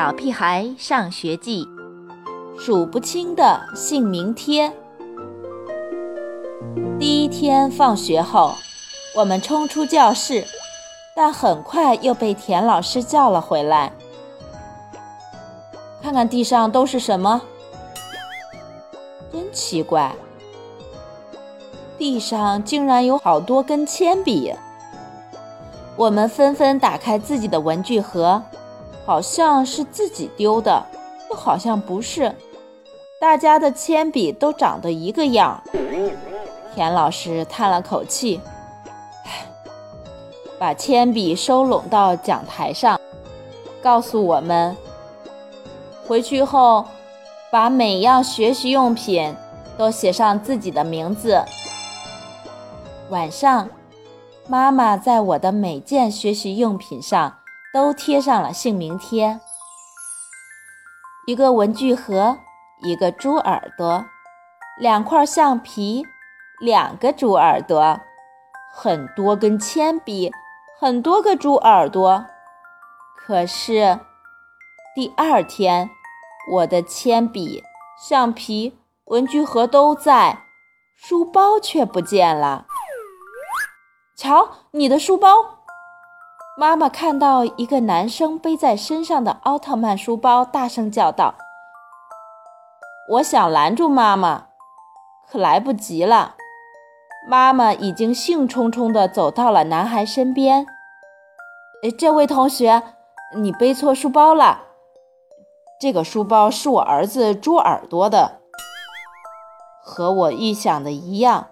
小屁孩上学记，数不清的姓名贴。第一天放学后，我们冲出教室，但很快又被田老师叫了回来。看看地上都是什么？真奇怪，地上竟然有好多根铅笔。我们纷纷打开自己的文具盒。好像是自己丢的，又好像不是。大家的铅笔都长得一个样。田老师叹了口气，把铅笔收拢到讲台上，告诉我们：回去后把每样学习用品都写上自己的名字。晚上，妈妈在我的每件学习用品上。都贴上了姓名贴，一个文具盒，一个猪耳朵，两块橡皮，两个猪耳朵，很多根铅笔，很多个猪耳朵。可是第二天，我的铅笔、橡皮、文具盒都在，书包却不见了。瞧，你的书包！妈妈看到一个男生背在身上的奥特曼书包，大声叫道：“我想拦住妈妈，可来不及了。妈妈已经兴冲冲地走到了男孩身边。哎，这位同学，你背错书包了。这个书包是我儿子猪耳朵的。和我预想的一样，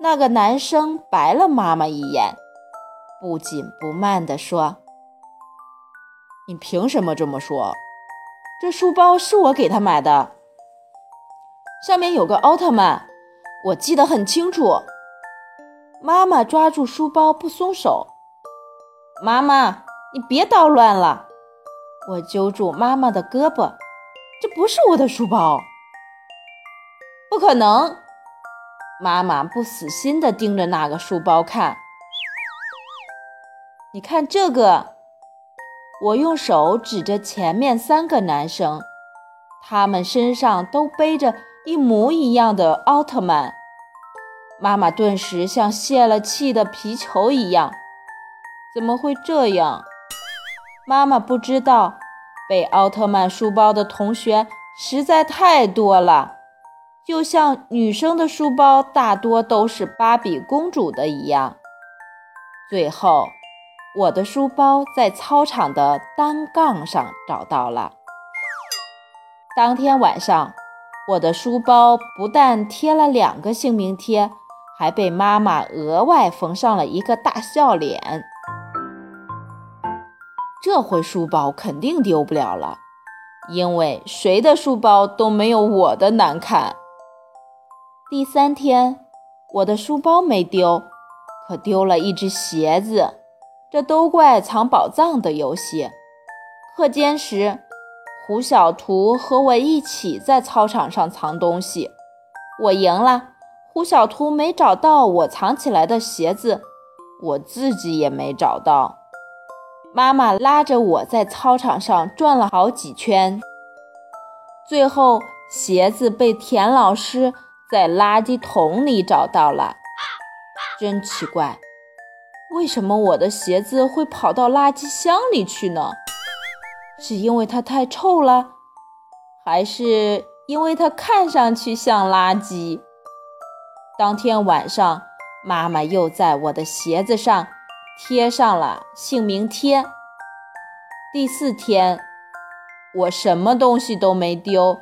那个男生白了妈妈一眼。”不紧不慢地说：“你凭什么这么说？这书包是我给他买的，上面有个奥特曼，我记得很清楚。”妈妈抓住书包不松手。“妈妈，你别捣乱了！”我揪住妈妈的胳膊，“这不是我的书包，不可能！”妈妈不死心地盯着那个书包看。你看这个，我用手指着前面三个男生，他们身上都背着一模一样的奥特曼。妈妈顿时像泄了气的皮球一样，怎么会这样？妈妈不知道，背奥特曼书包的同学实在太多了，就像女生的书包大多都是芭比公主的一样。最后。我的书包在操场的单杠上找到了。当天晚上，我的书包不但贴了两个姓名贴，还被妈妈额外缝上了一个大笑脸。这回书包肯定丢不了了，因为谁的书包都没有我的难看。第三天，我的书包没丢，可丢了一只鞋子。这都怪藏宝藏的游戏。课间时，胡小图和我一起在操场上藏东西，我赢了。胡小图没找到我藏起来的鞋子，我自己也没找到。妈妈拉着我在操场上转了好几圈，最后鞋子被田老师在垃圾桶里找到了。真奇怪。为什么我的鞋子会跑到垃圾箱里去呢？是因为它太臭了，还是因为它看上去像垃圾？当天晚上，妈妈又在我的鞋子上贴上了姓名贴。第四天，我什么东西都没丢，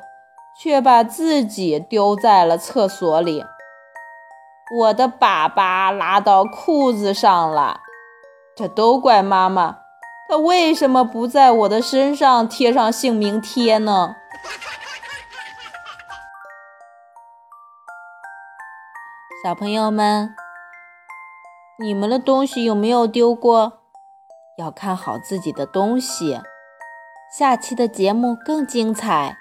却把自己丢在了厕所里。我的粑粑拉到裤子上了，这都怪妈妈。她为什么不在我的身上贴上姓名贴呢？小朋友们，你们的东西有没有丢过？要看好自己的东西。下期的节目更精彩。